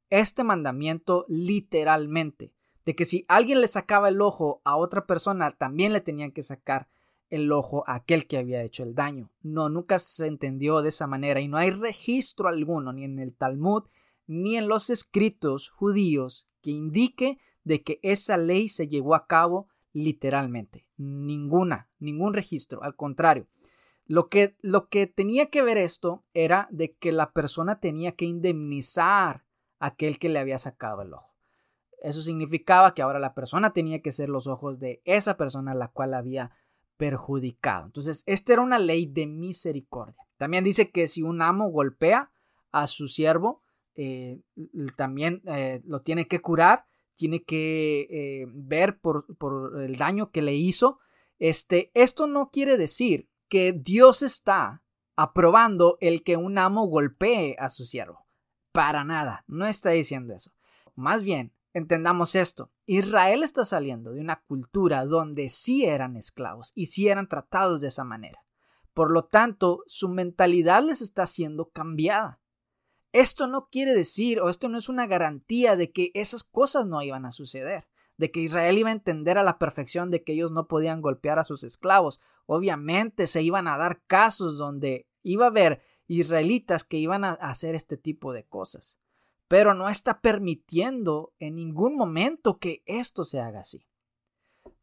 este mandamiento literalmente, de que si alguien le sacaba el ojo a otra persona, también le tenían que sacar el ojo a aquel que había hecho el daño. No, nunca se entendió de esa manera y no hay registro alguno, ni en el Talmud, ni en los escritos judíos que indique de que esa ley se llevó a cabo literalmente. Ninguna, ningún registro, al contrario. Lo que, lo que tenía que ver esto era de que la persona tenía que indemnizar a aquel que le había sacado el ojo. Eso significaba que ahora la persona tenía que ser los ojos de esa persona a la cual había perjudicado. Entonces, esta era una ley de misericordia. También dice que si un amo golpea a su siervo, eh, también eh, lo tiene que curar, tiene que eh, ver por, por, el daño que le hizo. Este, esto no quiere decir que Dios está aprobando el que un amo golpee a su siervo. Para nada, no está diciendo eso. Más bien, entendamos esto. Israel está saliendo de una cultura donde sí eran esclavos y sí eran tratados de esa manera. Por lo tanto, su mentalidad les está siendo cambiada. Esto no quiere decir o esto no es una garantía de que esas cosas no iban a suceder, de que Israel iba a entender a la perfección de que ellos no podían golpear a sus esclavos. Obviamente se iban a dar casos donde iba a haber israelitas que iban a hacer este tipo de cosas, pero no está permitiendo en ningún momento que esto se haga así.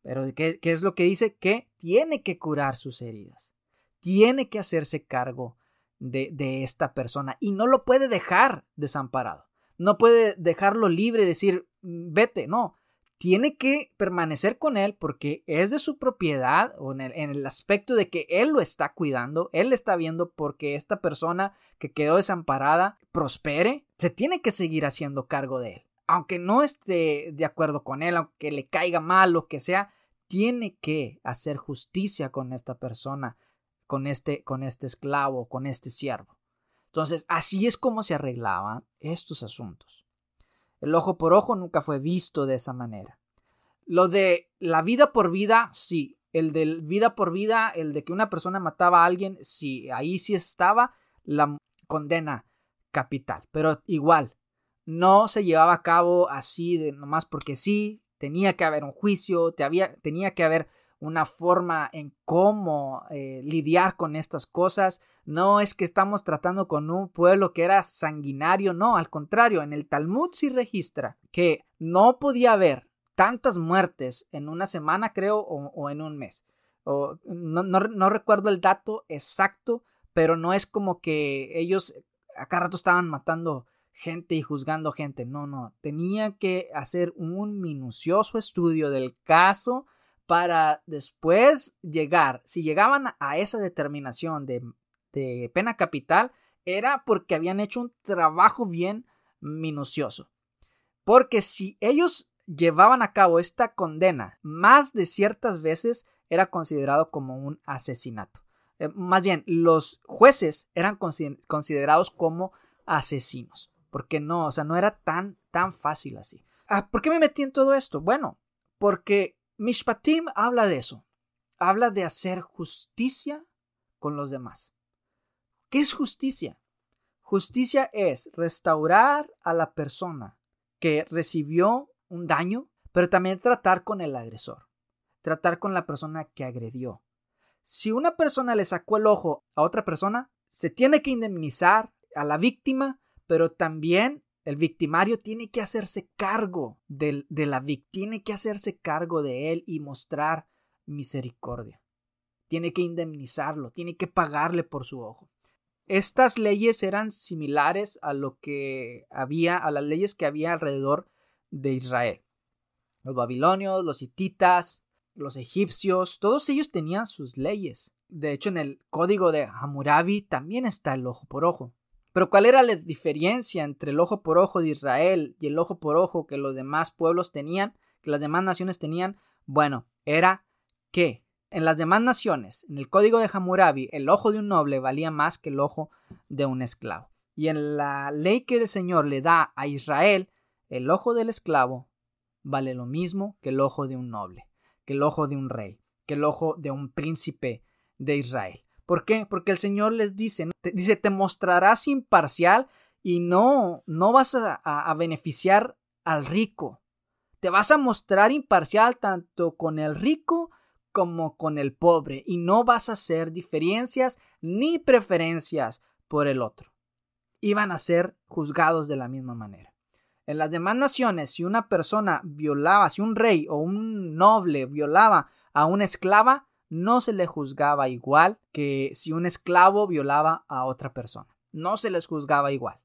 Pero ¿qué, es lo que dice? Que tiene que curar sus heridas, tiene que hacerse cargo de, esta persona y no lo puede dejar desamparado. No puede dejarlo libre y decir, mm, vete, no. tiene que permanecer con él porque es de su propiedad o en el, aspecto de que él lo está cuidando, él está viendo porque esta persona que quedó desamparada prospere, se tiene que seguir haciendo cargo de él. Aunque no esté de acuerdo con él, aunque le caiga mal, lo que sea, tiene que hacer justicia con esta persona, con este, con este esclavo, con este siervo. Entonces, así es como se arreglaban estos asuntos. El ojo por ojo nunca fue visto de esa manera. Lo de la vida por vida, sí. El de vida por vida, el de que una persona mataba a alguien, sí. Ahí sí estaba la condena capital. Pero igual, no se llevaba a cabo así de nomás porque sí. Tenía que haber un juicio, tenía que haber una forma en cómo eh, lidiar con estas cosas. No es que estamos tratando con un pueblo que era sanguinario, no, al contrario, en el Talmud sí registra que no podía haber tantas muertes en una semana, creo, o, en un mes. O, no, no, recuerdo el dato exacto, pero no es como que ellos acá rato estaban matando gente y juzgando gente. No, no, tenía que hacer un minucioso estudio del caso para después llegar, si llegaban a esa determinación de, pena capital, era porque habían hecho un trabajo bien minucioso. Porque si ellos llevaban a cabo esta condena más de ciertas veces, era considerado como un asesinato. Eh, más bien, los jueces eran considerados como asesinos. Porque no, o sea, no era tan, tan fácil así. Ah, ¿Por qué me metí en todo esto? Bueno, porque Mishpatim habla de eso. Habla de hacer justicia con los demás. ¿Qué es justicia? Justicia es restaurar a la persona que recibió un daño, pero también tratar con el agresor, tratar con la persona que agredió. Si una persona le sacó el ojo a otra persona, se tiene que indemnizar a la víctima, pero también el victimario tiene que hacerse cargo de, la víctima, tiene que hacerse cargo de él y mostrar misericordia. Tiene que indemnizarlo, tiene que pagarle por su ojo. Estas leyes eran similares a lo que había, a las leyes que había alrededor de Israel. Los babilonios, los hititas, los egipcios, todos ellos tenían sus leyes. De hecho, en el código de Hammurabi también está el ojo por ojo. Pero ¿cuál era la diferencia entre el ojo por ojo de Israel y el ojo por ojo que los demás pueblos tenían, que las demás naciones tenían? Bueno, era que en las demás naciones, en el código de Hammurabi, el ojo de un noble valía más que el ojo de un esclavo. Y en la ley que el Señor le da a Israel, el ojo del esclavo vale lo mismo que el ojo de un noble, que el ojo de un rey, que el ojo de un príncipe de Israel. ¿Por qué? Porque el Señor les dice, te, dice, te mostrarás imparcial y no, no vas a, a beneficiar al rico. Te vas a mostrar imparcial tanto con el rico como con el pobre y no vas a hacer diferencias ni preferencias por el otro. Iban a ser juzgados de la misma manera. En las demás naciones, si una persona violaba, si un rey o un noble violaba a una esclava, no se le juzgaba igual que si un esclavo violaba a otra persona. No se les juzgaba igual.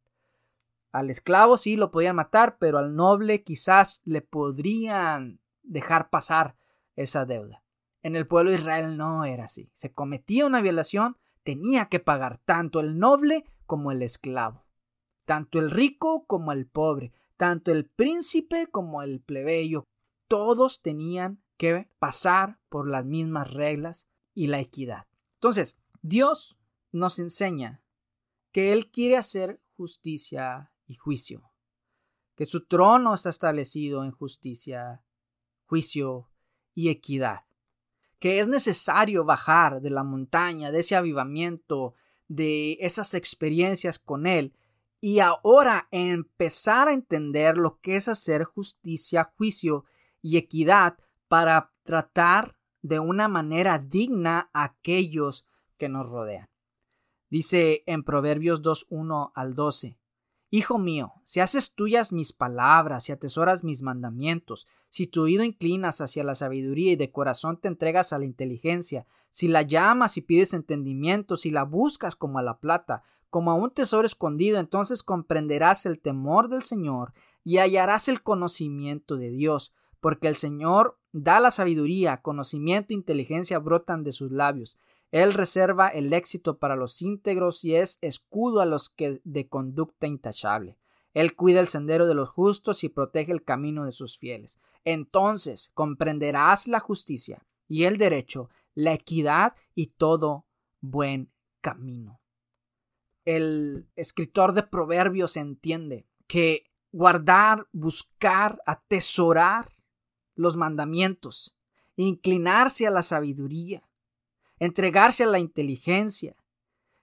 Al esclavo sí lo podían matar, pero al noble quizás le podrían dejar pasar esa deuda. En el pueblo de Israel no era así. Se cometía una violación, tenía que pagar tanto el noble como el esclavo, tanto el rico como el pobre, tanto el príncipe como el plebeyo. Todos tenían que pasar por las mismas reglas y la equidad. Entonces, Dios nos enseña que Él quiere hacer justicia y juicio, que su trono está establecido en justicia, juicio y equidad, que es necesario bajar de la montaña, de ese avivamiento, de esas experiencias con Él, y ahora empezar a entender lo que es hacer justicia, juicio y equidad para tratar de una manera digna a aquellos que nos rodean. Dice en Proverbios 2.1 al 12, Hijo mío, si haces tuyas mis palabras y atesoras mis mandamientos, si tu oído inclinas hacia la sabiduría y de corazón te entregas a la inteligencia, si la llamas y pides entendimiento, si la buscas como a la plata, como a un tesoro escondido, entonces comprenderás el temor del Señor y hallarás el conocimiento de Dios, porque el Señor da la sabiduría, conocimiento e inteligencia brotan de sus labios. Él reserva el éxito para los íntegros y es escudo a los que de conducta intachable. Él cuida el sendero de los justos y protege el camino de sus fieles. Entonces comprenderás la justicia y el derecho, la equidad y todo buen camino. El escritor de Proverbios entiende que guardar, buscar, atesorar los mandamientos, inclinarse a la sabiduría, entregarse a la inteligencia,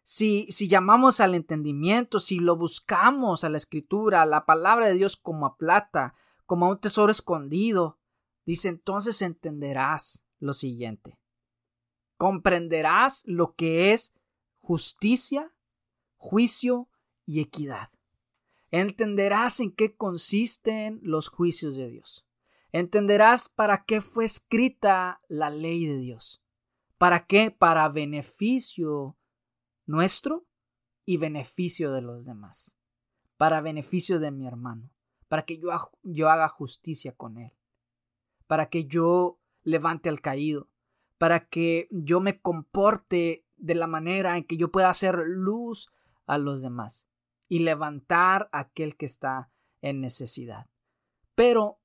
si, si llamamos al entendimiento, si lo buscamos a la escritura, a la palabra de Dios como a plata, como a un tesoro escondido, dice entonces entenderás lo siguiente. Comprenderás lo que es justicia, juicio y equidad. Entenderás en qué consisten los juicios de Dios. Entenderás para qué fue escrita la ley de Dios. ¿Para qué? Para beneficio nuestro y beneficio de los demás, para beneficio de mi hermano, para que yo, yo haga justicia con él, para que yo levante al caído, para que yo me comporte de la manera en que yo pueda hacer luz a los demás y levantar a aquel que está en necesidad. Pero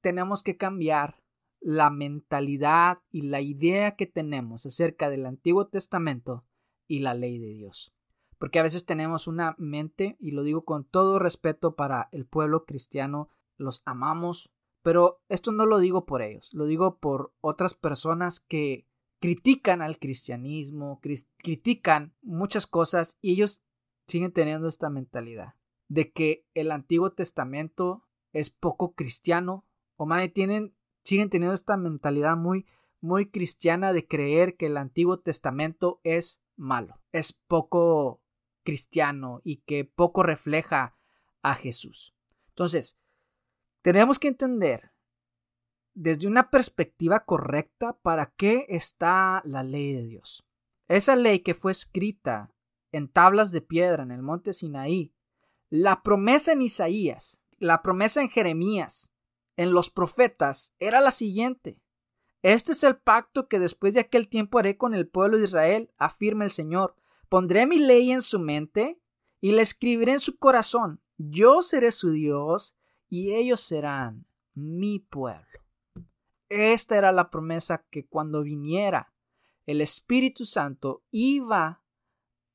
tenemos que cambiar la mentalidad y la idea que tenemos acerca del Antiguo Testamento y la ley de Dios. Porque a veces tenemos una mente, y lo digo con todo respeto para el pueblo cristiano, los amamos, pero esto no lo digo por ellos, lo digo por otras personas que critican al cristianismo, critican muchas cosas y ellos siguen teniendo esta mentalidad de que el Antiguo Testamento es poco cristiano o tienen siguen teniendo esta mentalidad muy muy cristiana de creer que el Antiguo Testamento es malo, es poco cristiano y que poco refleja a Jesús. Entonces, tenemos que entender desde una perspectiva correcta para qué está la ley de Dios. Esa ley que fue escrita en tablas de piedra en el monte Sinaí, la promesa en Isaías, la promesa en Jeremías, en los profetas, era la siguiente. Este es el pacto que después de aquel tiempo haré con el pueblo de Israel, afirma el Señor. Pondré mi ley en su mente y la escribiré en su corazón. Yo seré su Dios y ellos serán mi pueblo. Esta era la promesa que cuando viniera el Espíritu Santo iba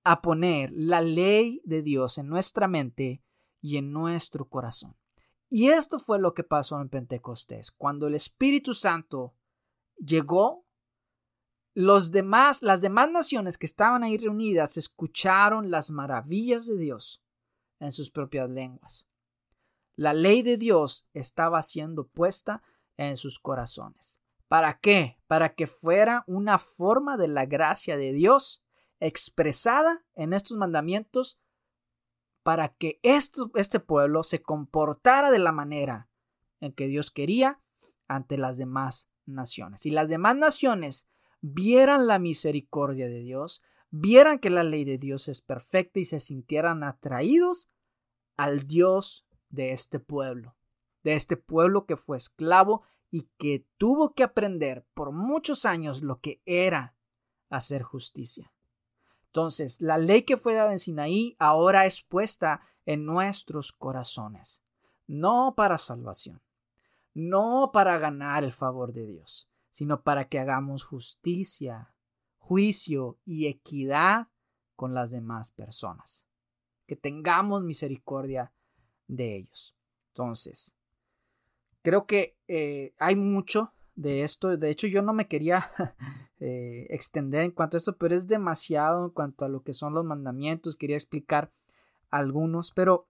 a poner la ley de Dios en nuestra mente y en nuestro corazón. Y esto fue lo que pasó en Pentecostés, cuando el Espíritu Santo llegó, los demás, las demás naciones que estaban ahí reunidas escucharon las maravillas de Dios en sus propias lenguas. La ley de Dios estaba siendo puesta en sus corazones. ¿Para qué? Para que fuera una forma de la gracia de Dios expresada en estos mandamientos para que este pueblo se comportara de la manera en que Dios quería ante las demás naciones. Y las demás naciones vieran la misericordia de Dios, vieran que la ley de Dios es perfecta y se sintieran atraídos al Dios de este pueblo, de este pueblo que fue esclavo y que tuvo que aprender por muchos años lo que era hacer justicia. Entonces, la ley que fue dada en Sinaí ahora es puesta en nuestros corazones, no para salvación, no para ganar el favor de Dios, sino para que hagamos justicia, juicio y equidad con las demás personas. Que tengamos misericordia de ellos. Entonces, creo que eh, hay mucho de esto. De hecho, yo no me quería eh, extender en cuanto a esto, pero es demasiado en cuanto a lo que son los mandamientos. Quería explicar algunos, pero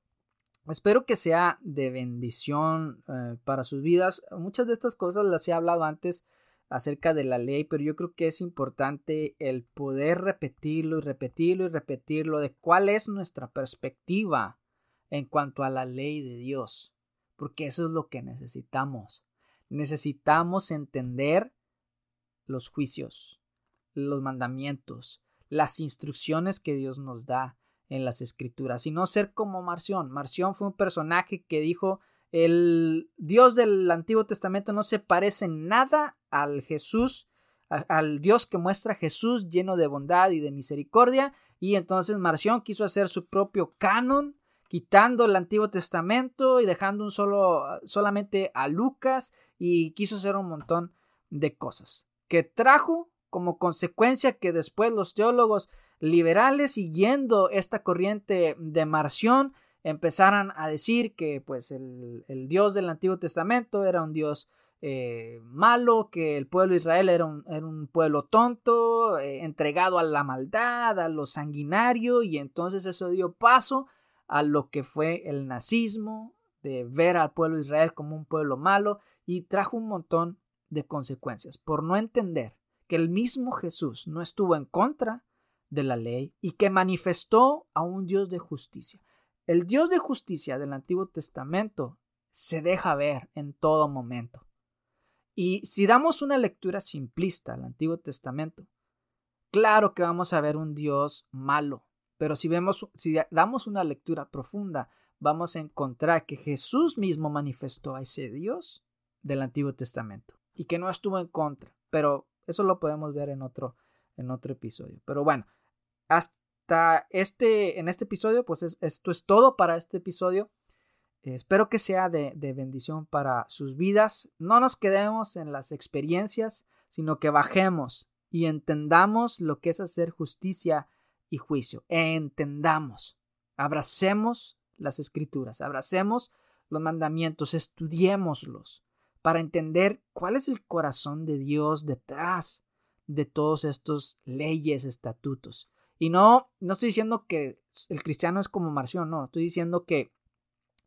Espero que sea de bendición eh, para sus vidas. Muchas de estas cosas las he hablado antes acerca de la ley, pero yo creo que es importante el poder repetirlo y repetirlo y repetirlo de cuál es nuestra perspectiva en cuanto a la ley de Dios, porque eso es lo que necesitamos. Necesitamos entender los juicios, los mandamientos, las instrucciones que Dios nos da en las escrituras, y no ser como Marción. Marción fue un personaje que dijo El Dios del Antiguo Testamento no se parece en nada al Jesús, al Dios que muestra Jesús lleno de bondad y de misericordia. Y entonces Marción quiso hacer su propio canon, quitando el Antiguo Testamento y dejando un solo, solamente a Lucas y quiso hacer un montón de cosas que trajo como consecuencia que después los teólogos liberales siguiendo esta corriente de Marción empezaran a decir que pues el, Dios del Antiguo Testamento era un Dios eh, malo, que el pueblo de Israel era un, pueblo tonto, eh, entregado a la maldad, a lo sanguinario, y entonces eso dio paso a lo que fue el nazismo, de ver al pueblo de Israel como un pueblo malo, y trajo un montón de consecuencias por no entender que el mismo Jesús no estuvo en contra de la ley y que manifestó a un Dios de justicia. El Dios de justicia del Antiguo Testamento se deja ver en todo momento. Y si damos una lectura simplista al Antiguo Testamento, claro que vamos a ver un Dios malo, pero si vemos si damos una lectura profunda, vamos a encontrar que Jesús mismo manifestó a ese Dios del Antiguo Testamento y que no estuvo en contra, pero eso lo podemos ver en otro en otro episodio. Pero bueno, hasta este, en este episodio, pues esto es todo para este episodio. espero que sea de, de, bendición para sus vidas. No nos quedemos en las experiencias, sino que bajemos y entendamos lo que es hacer justicia y juicio. Entendamos, abracemos las escrituras, abracemos los mandamientos, estudiémoslos para entender cuál es el corazón de Dios detrás de todos estos leyes, estatutos. Y no, no estoy diciendo que el cristiano es como Marción, no, estoy diciendo que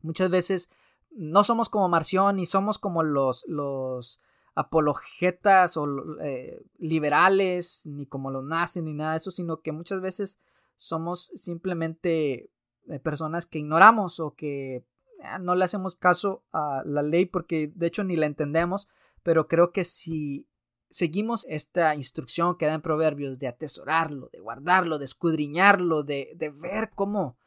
muchas veces no somos como Marción ni somos como los, los apologetas o eh, liberales, ni como los nacen, ni nada de eso, sino que muchas veces somos simplemente eh, personas que ignoramos o que ah, no le hacemos caso a la ley porque de hecho ni la entendemos, pero creo que si seguimos esta instrucción que da en Proverbios de atesorarlo, de guardarlo, de escudriñarlo, de, de ver como,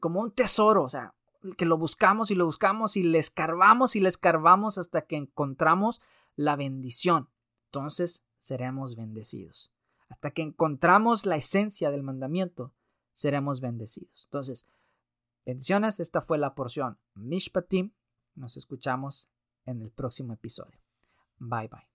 como un tesoro, o sea, que lo buscamos y lo buscamos y le escarbamos y le escarbamos hasta que encontramos la bendición. Entonces seremos bendecidos. Hasta que encontramos la esencia del mandamiento, seremos bendecidos. Entonces, bendiciones, esta fue la porción Mishpatim. Nos escuchamos en el próximo episodio. Bye bye.